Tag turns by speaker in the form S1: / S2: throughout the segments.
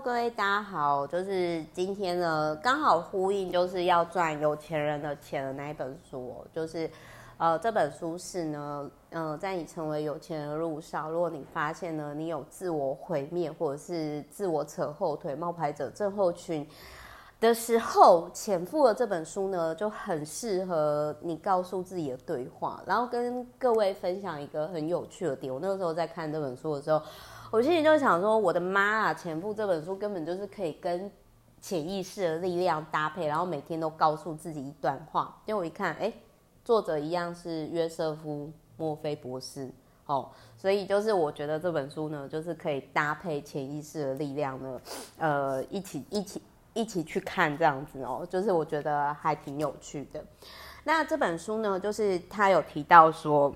S1: 各位大家好，就是今天呢，刚好呼应就是要赚有钱人的钱的那一本书哦，就是呃这本书是呢，呃在你成为有钱人的路上，如果你发现呢你有自我毁灭或者是自我扯后腿、冒牌者症候群的时候，潜伏的这本书呢就很适合你告诉自己的对话，然后跟各位分享一个很有趣的点。我那个时候在看这本书的时候。我心里就想说，我的妈啊！潜富这本书根本就是可以跟潜意识的力量搭配，然后每天都告诉自己一段话。因为我一看，哎，作者一样是约瑟夫·墨菲博士哦，所以就是我觉得这本书呢，就是可以搭配潜意识的力量呢，呃，一起一起一起去看这样子哦，就是我觉得还挺有趣的。那这本书呢，就是他有提到说。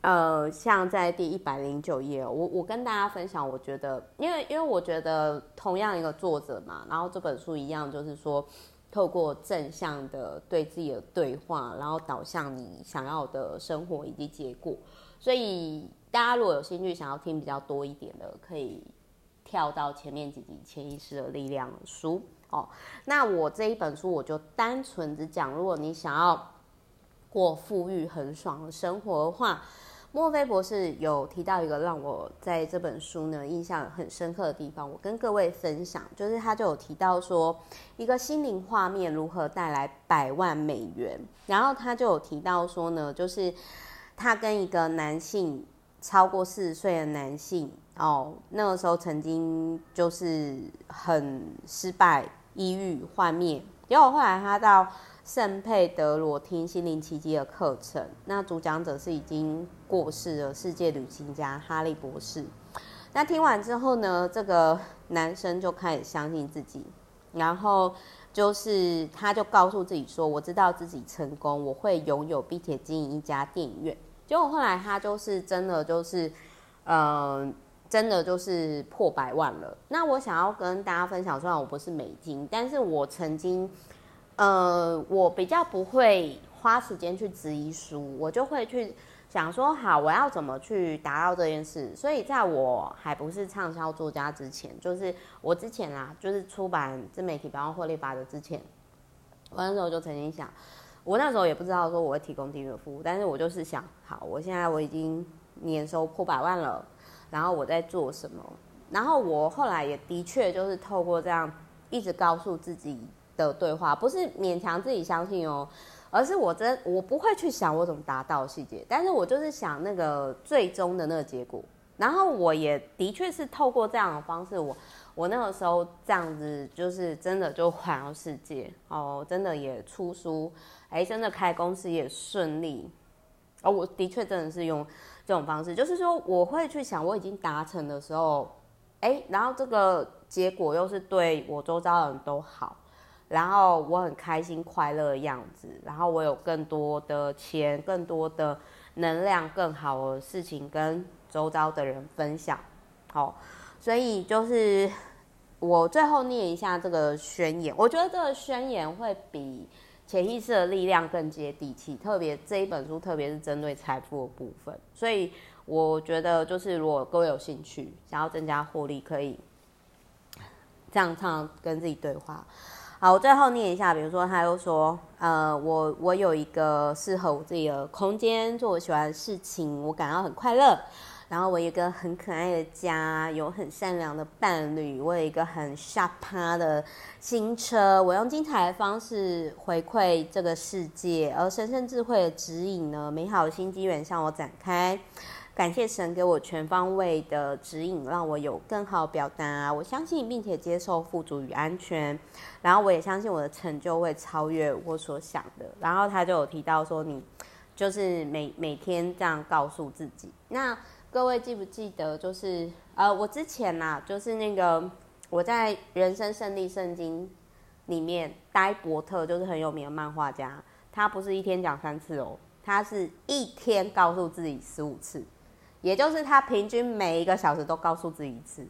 S1: 呃，像在第一百零九页，我我跟大家分享，我觉得，因为因为我觉得同样一个作者嘛，然后这本书一样，就是说透过正向的对自己的对话，然后导向你想要的生活以及结果。所以大家如果有兴趣想要听比较多一点的，可以跳到前面几集《潜意识的力量》书哦。那我这一本书，我就单纯只讲，如果你想要过富裕很爽的生活的话。墨菲博士有提到一个让我在这本书呢印象很深刻的地方，我跟各位分享，就是他就有提到说，一个心灵画面如何带来百万美元，然后他就有提到说呢，就是他跟一个男性超过四十岁的男性哦，那个时候曾经就是很失败、抑郁、幻灭，结果后来他到。圣佩德罗听心灵奇迹的课程，那主讲者是已经过世的世界旅行家哈利博士。那听完之后呢，这个男生就开始相信自己，然后就是他就告诉自己说：“我知道自己成功，我会拥有并且经营一家电影院。”结果后来他就是真的就是，嗯、真的就是破百万了。那我想要跟大家分享，虽然我不是美金，但是我曾经。呃，我比较不会花时间去质疑书，我就会去想说，好，我要怎么去达到这件事。所以在我还不是畅销作家之前，就是我之前啊，就是出版自媒体百万获利法则之前，我那时候就曾经想，我那时候也不知道说我会提供订阅服务，但是我就是想，好，我现在我已经年收破百万了，然后我在做什么？然后我后来也的确就是透过这样一直告诉自己。的对话不是勉强自己相信哦，而是我真我不会去想我怎么达到细节，但是我就是想那个最终的那个结果。然后我也的确是透过这样的方式，我我那个时候这样子就是真的就环游世界哦，真的也出书，哎，真的开公司也顺利。哦，我的确真的是用这种方式，就是说我会去想我已经达成的时候，哎，然后这个结果又是对我周遭的人都好。然后我很开心快乐的样子，然后我有更多的钱，更多的能量，更好的事情跟周遭的人分享。好，所以就是我最后念一下这个宣言，我觉得这个宣言会比潜意识的力量更接地气，特别这一本书，特别是针对财富的部分。所以我觉得就是如果各位有兴趣，想要增加获利，可以这样唱跟自己对话。好，我最后念一下，比如说，他又说，呃，我我有一个适合我自己的空间，做我喜欢的事情，我感到很快乐。然后我有一个很可爱的家，有很善良的伴侣，我有一个很下趴的新车，我用精彩的方式回馈这个世界，而神圣智慧的指引呢，美好的新机缘向我展开。感谢神给我全方位的指引，让我有更好表达。我相信并且接受富足与安全，然后我也相信我的成就会超越我所想的。然后他就有提到说，你就是每每天这样告诉自己。那各位记不记得，就是呃，我之前呐、就是那个我在《人生胜利圣经》里面，呆伯特就是很有名的漫画家，他不是一天讲三次哦，他是一天告诉自己十五次。也就是他平均每一个小时都告诉自己一次，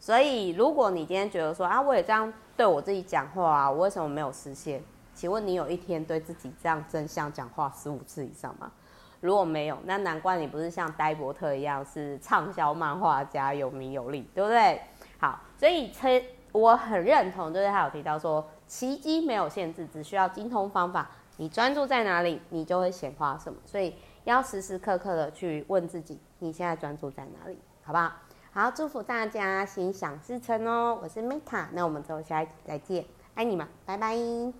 S1: 所以如果你今天觉得说啊，我也这样对我自己讲话啊，我为什么没有实现？请问你有一天对自己这样真相讲话十五次以上吗？如果没有，那难怪你不是像呆伯特一样是畅销漫画家，有名有利，对不对？好，所以我很认同，就是他有提到说，奇迹没有限制，只需要精通方法。你专注在哪里，你就会显化什么。所以要时时刻刻的去问自己，你现在专注在哪里，好不好？好，祝福大家心想事成哦！我是 Meta，那我们之后下一集再见，爱你们，拜拜。